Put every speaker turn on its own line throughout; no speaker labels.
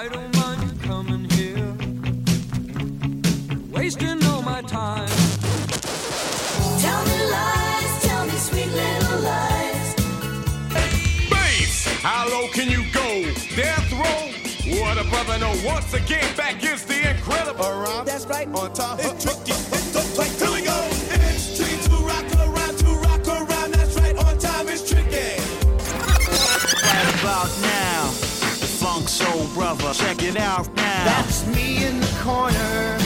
I don't mind coming here, wasting all my time.
Tell me lies, tell me sweet little lies.
Bass, how low can you go? Death row? What a brother know. Once again, back is the incredible. Around.
That's right.
On top.
It's tricky. It's the like,
soul brother. Check it out now.
That's me in the corner.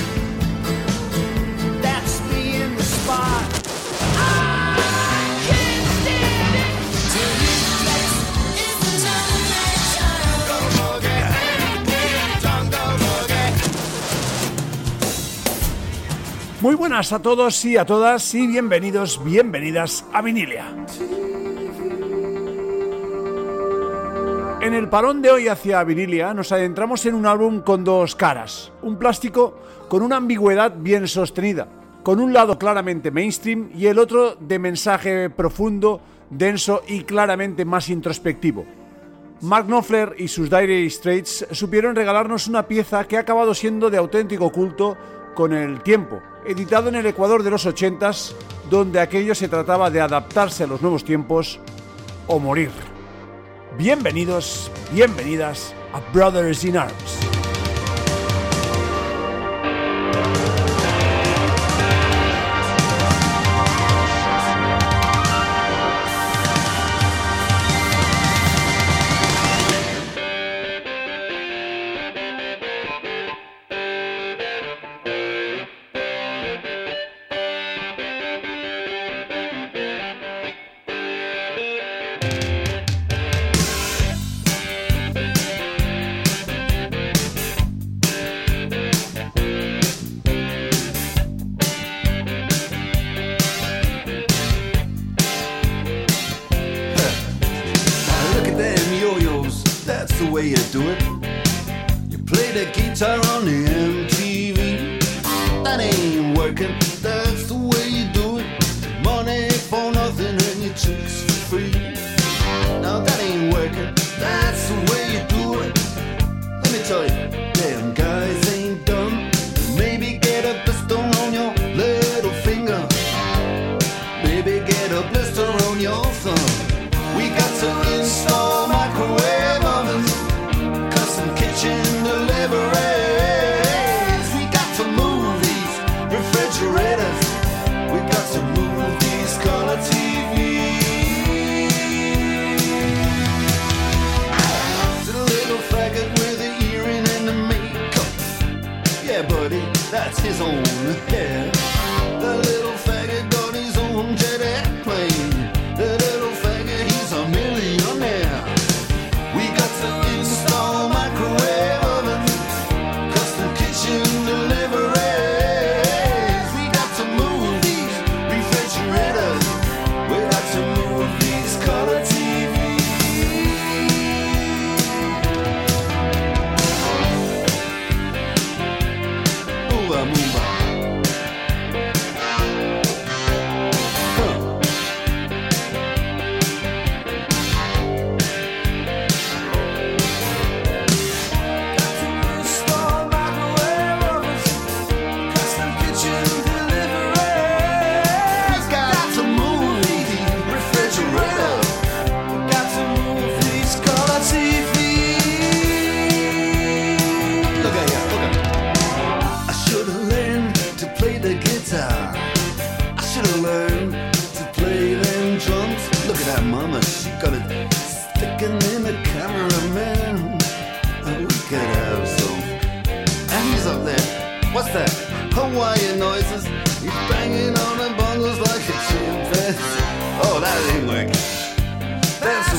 That's me in the spot.
Muy buenas a todos y a todas y bienvenidos, bienvenidas a Vinilia. En el parón de hoy hacia Vinilia nos adentramos en un álbum con dos caras, un plástico con una ambigüedad bien sostenida, con un lado claramente mainstream y el otro de mensaje profundo, denso y claramente más introspectivo. Mark Knopfler y sus Dire Straits supieron regalarnos una pieza que ha acabado siendo de auténtico culto con el tiempo, editado en el Ecuador de los 80s, donde aquello se trataba de adaptarse a los nuevos tiempos o morir. Bienvenidos, bienvenidas a Brothers in Arms.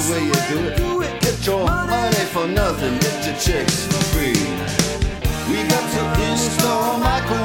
The way you do it. Get your money for nothing, get your checks for free. We got to install microwave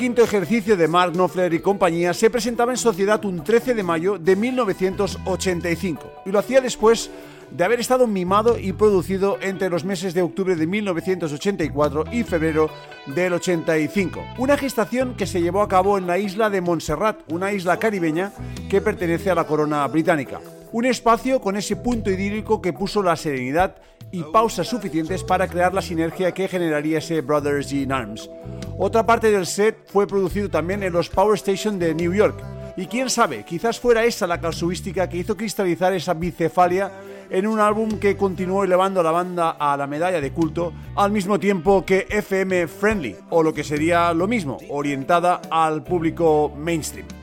quinto ejercicio de Mark Knopfler y compañía se presentaba en sociedad un 13 de mayo de 1985 y lo hacía después de haber estado mimado y producido entre los meses de octubre de 1984 y febrero del 85. Una gestación que se llevó a cabo en la isla de Montserrat, una isla caribeña que pertenece a la corona británica. Un espacio con ese punto idílico que puso la serenidad y pausas suficientes para crear la sinergia que generaría ese Brothers in Arms. Otra parte del set fue producido también en los Power Station de New York. Y quién sabe, quizás fuera esa la casuística que hizo cristalizar esa bicefalia en un álbum que continuó elevando a la banda a la medalla de culto, al mismo tiempo que FM Friendly, o lo que sería lo mismo, orientada al público mainstream.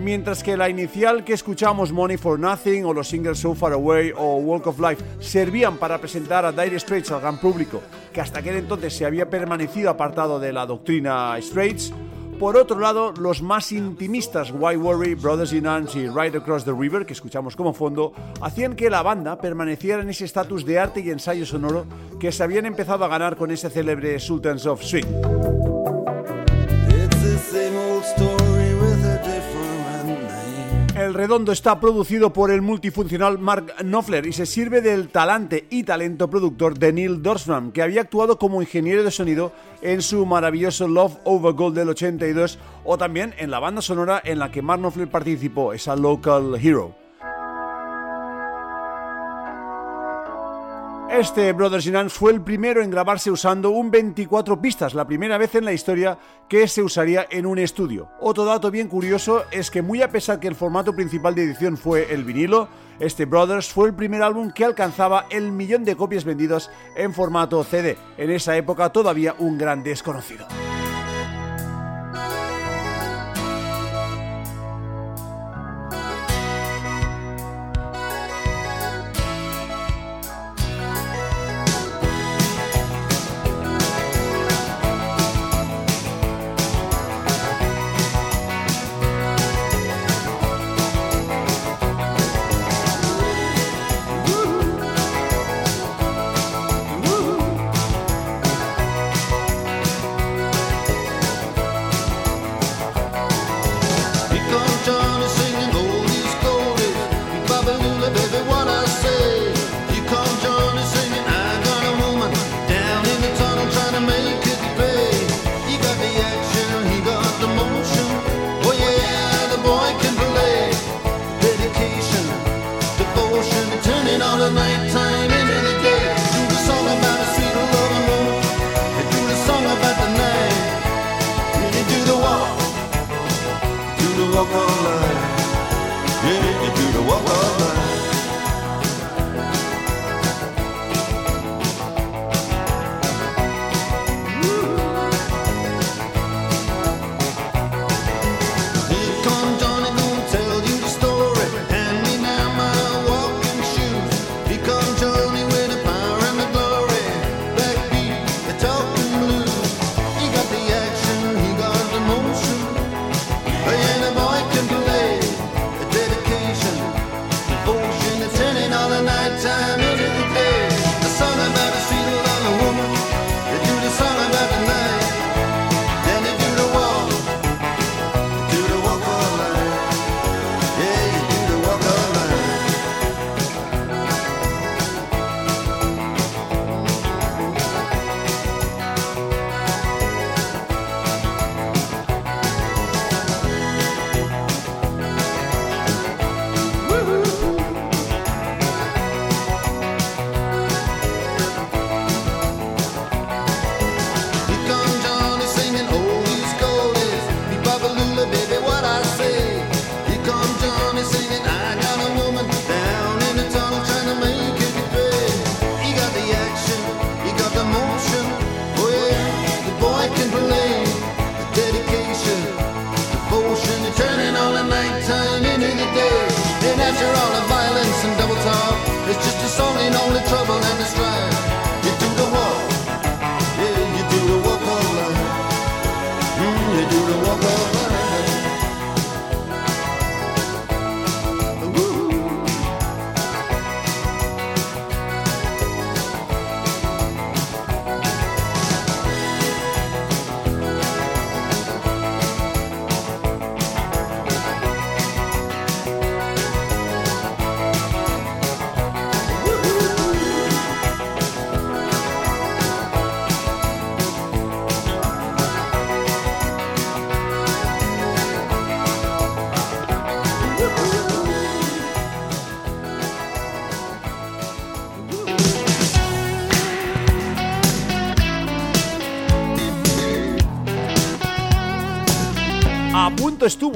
Mientras que la inicial que escuchamos Money for Nothing o los singles So Far Away o Walk of Life servían para presentar a Dire Straits al gran público, que hasta aquel entonces se había permanecido apartado de la doctrina Straits, por otro lado, los más intimistas Why Worry, Brothers in Arms y Right Across the River, que escuchamos como fondo, hacían que la banda permaneciera en ese estatus de arte y ensayo sonoro que se habían empezado a ganar con ese célebre Sultans of Swing. El redondo está producido por el multifuncional Mark Knopfler y se sirve del talante y talento productor de Neil Dorsman, que había actuado como ingeniero de sonido en su maravilloso Love Over Gold del 82 o también en la banda sonora en la que Mark Knopfler participó, esa Local Hero. Este Brothers in Arms fue el primero en grabarse usando un 24 pistas, la primera vez en la historia que se usaría en un estudio. Otro dato bien curioso es que muy a pesar que el formato principal de edición fue el vinilo, este Brothers fue el primer álbum que alcanzaba el millón de copias vendidas en formato CD, en esa época todavía un gran desconocido.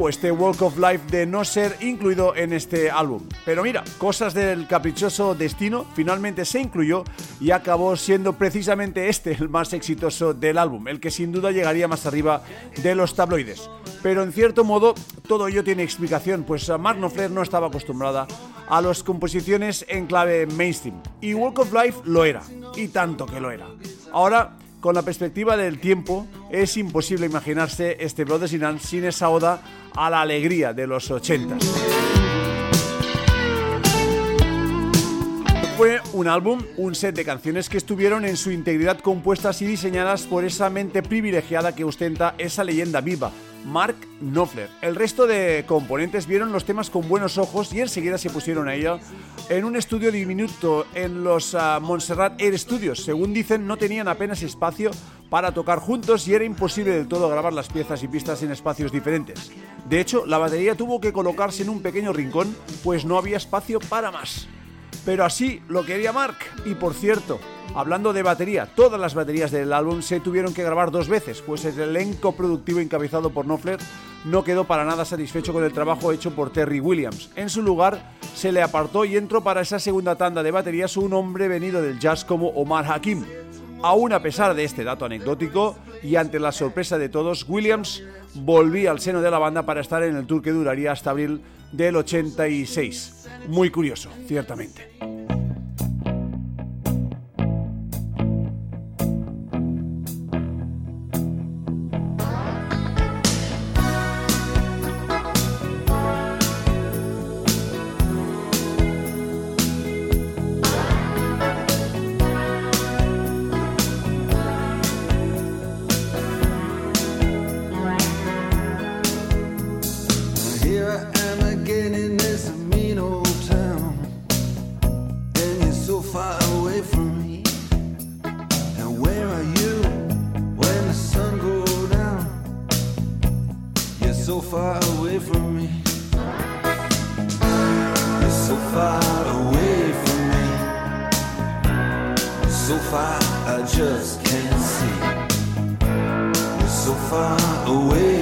Este Walk of Life de no ser incluido en este álbum. Pero mira, cosas del caprichoso destino, finalmente se incluyó y acabó siendo precisamente este el más exitoso del álbum, el que sin duda llegaría más arriba de los tabloides. Pero en cierto modo, todo ello tiene explicación, pues Mark Knopfler no estaba acostumbrada a las composiciones en clave mainstream. Y Walk of Life lo era, y tanto que lo era. Ahora, con la perspectiva del tiempo, es imposible imaginarse este Brothers in Arms sin esa oda a la alegría de los 80 Fue un álbum, un set de canciones que estuvieron en su integridad compuestas y diseñadas por esa mente privilegiada que ostenta esa leyenda viva, Mark Knopfler. El resto de componentes vieron los temas con buenos ojos y enseguida se pusieron a ello en un estudio diminuto en los ah, Montserrat Air Studios. Según dicen, no tenían apenas espacio para tocar juntos y era imposible del todo grabar las piezas y pistas en espacios diferentes. De hecho, la batería tuvo que colocarse en un pequeño rincón, pues no había espacio para más. Pero así lo quería Mark. Y por cierto, hablando de batería, todas las baterías del álbum se tuvieron que grabar dos veces, pues el elenco productivo encabezado por Knopfler no quedó para nada satisfecho con el trabajo hecho por Terry Williams. En su lugar, se le apartó y entró para esa segunda tanda de baterías un hombre venido del jazz como Omar Hakim. Aún a pesar de este dato anecdótico y ante la sorpresa de todos, Williams volvía al seno de la banda para estar en el tour que duraría hasta abril del 86. Muy curioso, ciertamente.
Far I just can't see. You're so far away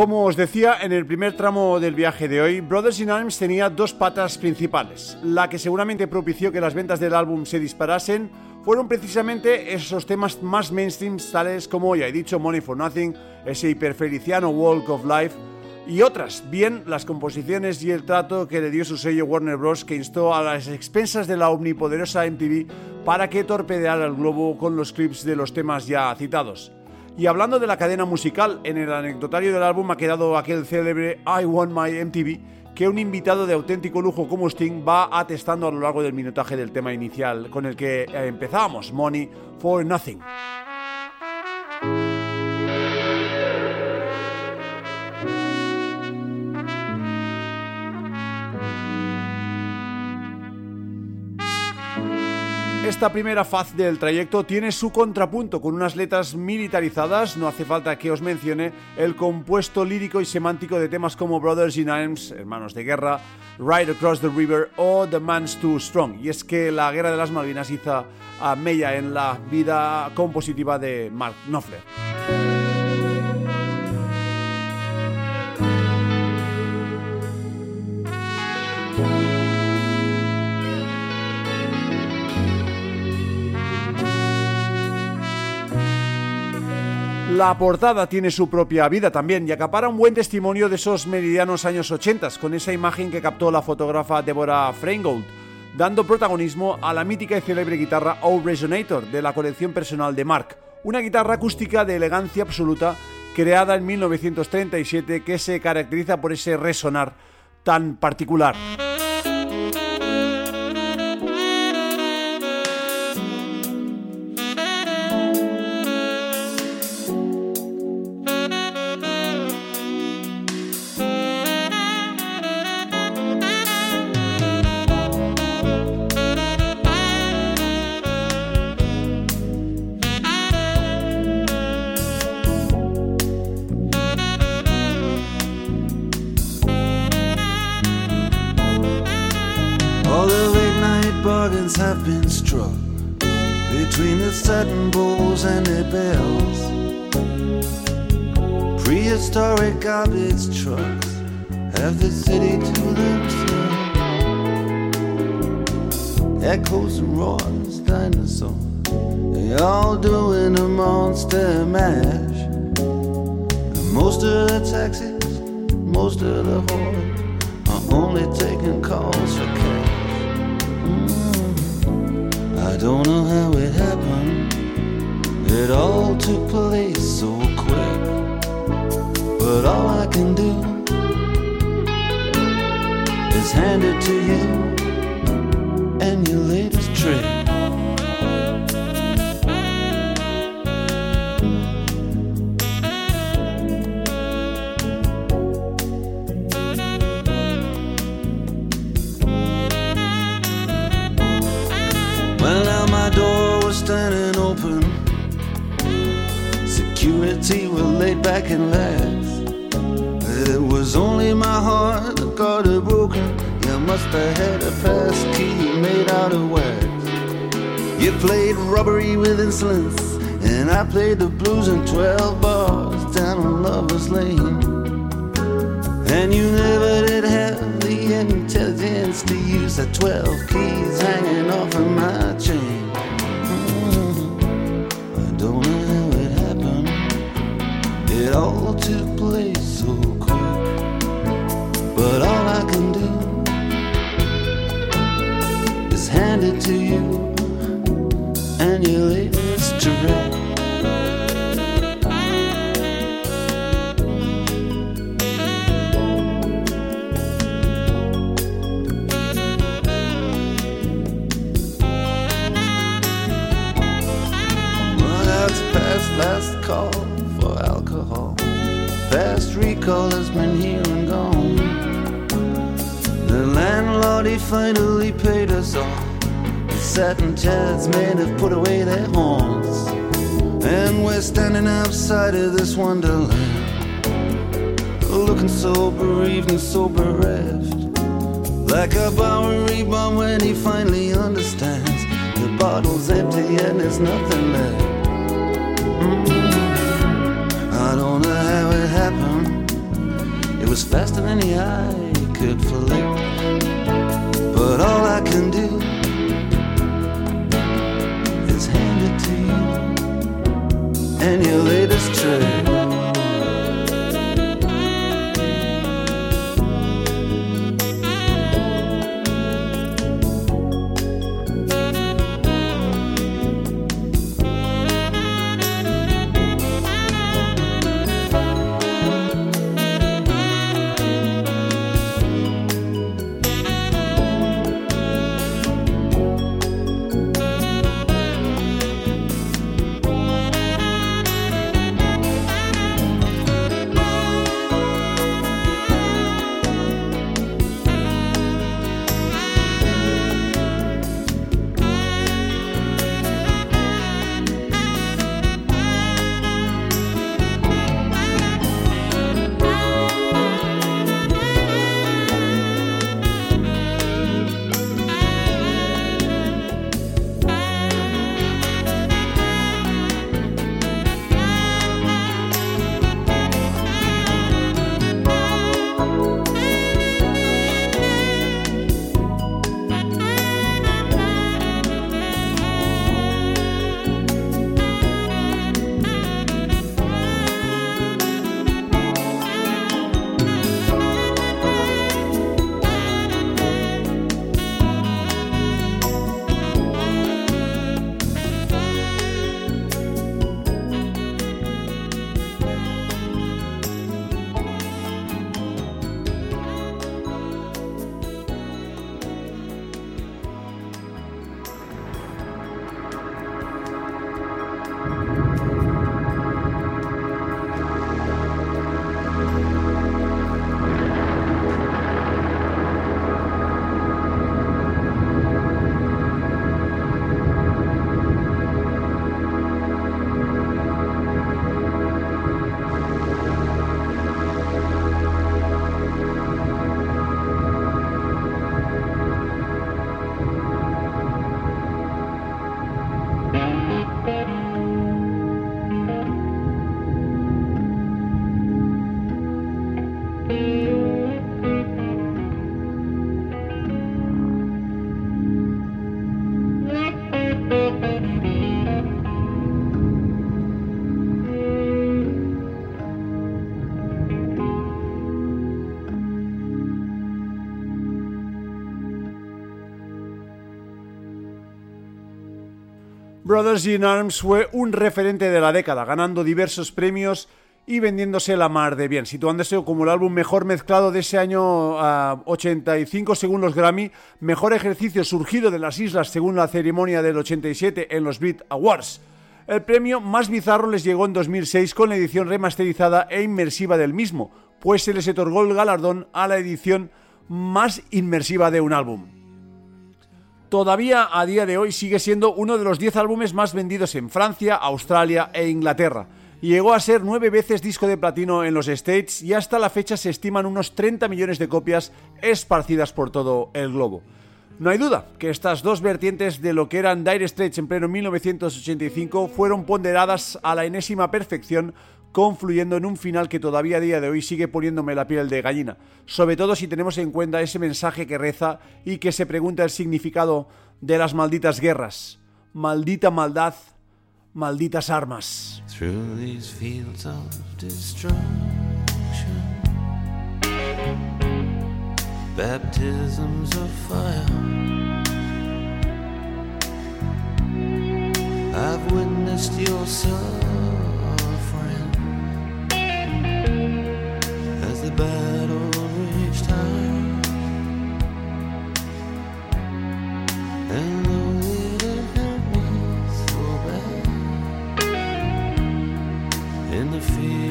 Como os decía en el primer tramo del viaje de hoy, Brothers in Arms tenía dos patas principales. La que seguramente propició que las ventas del álbum se disparasen fueron precisamente esos temas más mainstream, tales como, ya he dicho, Money for Nothing, ese hiperfeliciano Walk of Life, y otras, bien las composiciones y el trato que le dio su sello Warner Bros. que instó a las expensas de la omnipoderosa MTV para que torpedeara el globo con los clips de los temas ya citados. Y hablando de la cadena musical, en el anecdotario del álbum ha quedado aquel célebre I Want My MTV que un invitado de auténtico lujo como Sting va atestando a lo largo del minutaje del tema inicial con el que eh, empezábamos, Money for Nothing. Esta primera faz del trayecto tiene su contrapunto con unas letras militarizadas, no hace falta que os mencione el compuesto lírico y semántico de temas como Brothers in Arms, Hermanos de Guerra, Ride Across the River o The Man's Too Strong. Y es que la Guerra de las Malvinas hizo a mella en la vida compositiva de Mark Knopfler. La portada tiene su propia vida también y acapara un buen testimonio de esos meridianos años 80 con esa imagen que captó la fotógrafa Deborah Freingold, dando protagonismo a la mítica y célebre guitarra O Resonator de la colección personal de Mark, una guitarra acústica de elegancia absoluta creada en 1937 que se caracteriza por ese resonar tan particular.
Echoes and roars, dinosaurs, they all doing a monster mash. And most of the taxis, most of the whores are only taking calls for cash. Mm-hmm. I don't know how it happened. It all took place so quick. But all I can do is hand it to you and your latest trick. Well, now my door was standing open. Security were laid back and lax. Must have had a pass key made out of wax. You played robbery with insolence, and I played the blues in 12 bars down on Lover's Lane. And you never did have the intelligence to use the 12 keys hanging off of my chain. hand it to you, and you leave it to rest. This wonderland. Looking so bereaved and so bereft. Like a Bowery bomb when he finally understands. The bottle's empty and there's nothing left. Mm. I don't know how it happened. It was faster than the eye could flick. But all I can do is hand it to you and your latest true.
Brothers in Arms fue un referente de la década, ganando diversos premios y vendiéndose la mar de bien, situándose como el álbum mejor mezclado de ese año ah, 85 según los Grammy, mejor ejercicio surgido de las islas según la ceremonia del 87 en los Beat Awards. El premio más bizarro les llegó en 2006 con la edición remasterizada e inmersiva del mismo, pues se les otorgó el galardón a la edición más inmersiva de un álbum. Todavía a día de hoy sigue siendo uno de los 10 álbumes más vendidos en Francia, Australia e Inglaterra. Llegó a ser nueve veces disco de platino en los States y hasta la fecha se estiman unos 30 millones de copias esparcidas por todo el globo. No hay duda que estas dos vertientes de lo que eran Dire Straits en pleno 1985 fueron ponderadas a la enésima perfección, confluyendo en un final que todavía a día de hoy sigue poniéndome la piel de gallina, sobre todo si tenemos en cuenta ese mensaje que reza y que se pregunta el significado de las malditas guerras. Maldita maldad, malditas armas.
The battle reached high. And though it hurt me so bad, in the fear